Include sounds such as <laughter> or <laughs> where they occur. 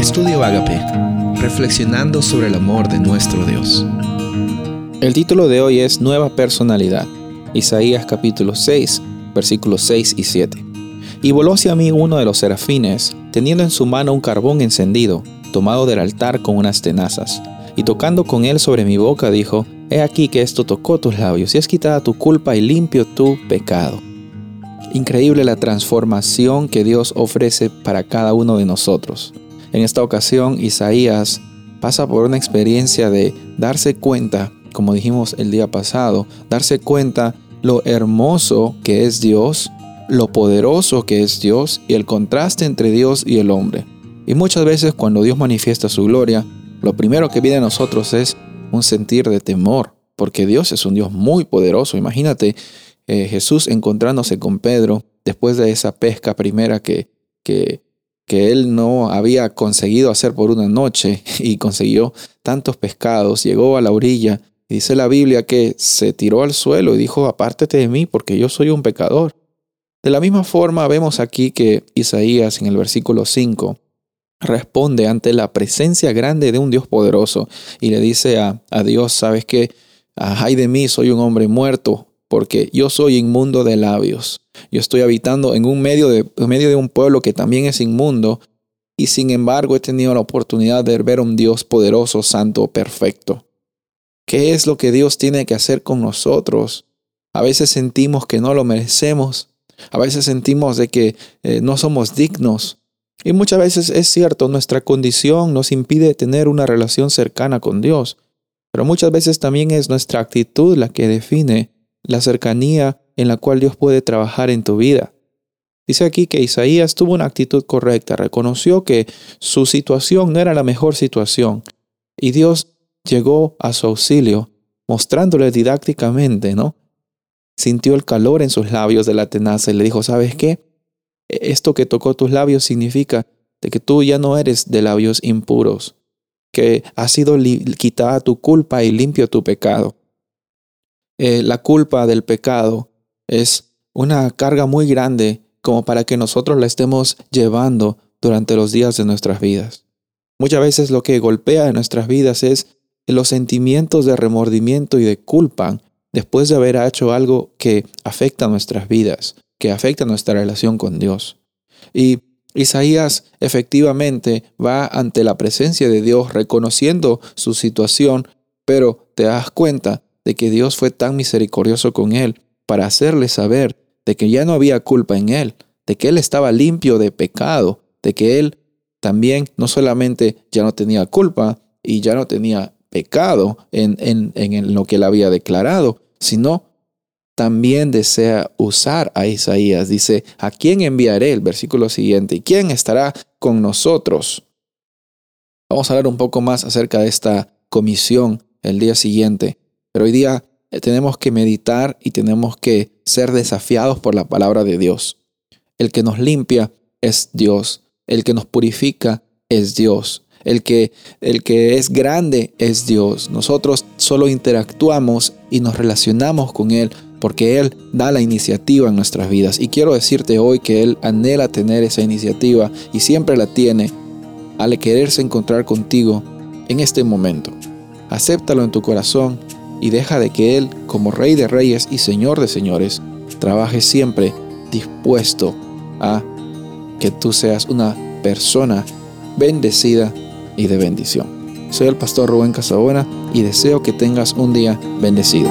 Estudio Agape, reflexionando sobre el amor de nuestro Dios. El título de hoy es Nueva Personalidad, Isaías capítulo 6, versículos 6 y 7. Y voló hacia mí uno de los serafines, teniendo en su mano un carbón encendido, tomado del altar con unas tenazas, y tocando con él sobre mi boca dijo, He aquí que esto tocó tus labios, y es quitada tu culpa y limpio tu pecado. Increíble la transformación que Dios ofrece para cada uno de nosotros. En esta ocasión, Isaías pasa por una experiencia de darse cuenta, como dijimos el día pasado, darse cuenta lo hermoso que es Dios, lo poderoso que es Dios y el contraste entre Dios y el hombre. Y muchas veces cuando Dios manifiesta su gloria, lo primero que viene a nosotros es un sentir de temor, porque Dios es un Dios muy poderoso. Imagínate eh, Jesús encontrándose con Pedro después de esa pesca primera que, que, que él no había conseguido hacer por una noche <laughs> y consiguió tantos pescados, llegó a la orilla dice la Biblia que se tiró al suelo y dijo, apártate de mí porque yo soy un pecador. De la misma forma vemos aquí que Isaías en el versículo 5 responde ante la presencia grande de un Dios poderoso y le dice a, a Dios, sabes que, ay de mí, soy un hombre muerto, porque yo soy inmundo de labios. Yo estoy habitando en un medio de, medio de un pueblo que también es inmundo, y sin embargo he tenido la oportunidad de ver un Dios poderoso, santo, perfecto. ¿Qué es lo que Dios tiene que hacer con nosotros? A veces sentimos que no lo merecemos, a veces sentimos de que eh, no somos dignos. Y muchas veces es cierto, nuestra condición nos impide tener una relación cercana con Dios. Pero muchas veces también es nuestra actitud la que define la cercanía en la cual Dios puede trabajar en tu vida. Dice aquí que Isaías tuvo una actitud correcta, reconoció que su situación no era la mejor situación y Dios llegó a su auxilio mostrándole didácticamente, ¿no? Sintió el calor en sus labios de la tenaza y le dijo, ¿sabes qué? Esto que tocó tus labios significa de que tú ya no eres de labios impuros, que ha sido quitada tu culpa y limpio tu pecado. Eh, la culpa del pecado es una carga muy grande como para que nosotros la estemos llevando durante los días de nuestras vidas. Muchas veces lo que golpea en nuestras vidas es los sentimientos de remordimiento y de culpa después de haber hecho algo que afecta nuestras vidas, que afecta nuestra relación con Dios. Y Isaías efectivamente va ante la presencia de Dios reconociendo su situación, pero te das cuenta de que Dios fue tan misericordioso con él para hacerle saber de que ya no había culpa en él, de que él estaba limpio de pecado, de que él también no solamente ya no tenía culpa y ya no tenía pecado en, en, en lo que él había declarado, sino también desea usar a Isaías. Dice, ¿a quién enviaré? El versículo siguiente, ¿y quién estará con nosotros? Vamos a hablar un poco más acerca de esta comisión el día siguiente. Pero hoy día eh, tenemos que meditar y tenemos que ser desafiados por la palabra de Dios. El que nos limpia es Dios. El que nos purifica es Dios. El que, el que es grande es Dios. Nosotros solo interactuamos y nos relacionamos con Él porque Él da la iniciativa en nuestras vidas. Y quiero decirte hoy que Él anhela tener esa iniciativa y siempre la tiene al quererse encontrar contigo en este momento. Acéptalo en tu corazón y deja de que Él, como Rey de Reyes y Señor de Señores, trabaje siempre dispuesto a que tú seas una persona bendecida y de bendición. Soy el pastor Rubén Casabona y deseo que tengas un día bendecido.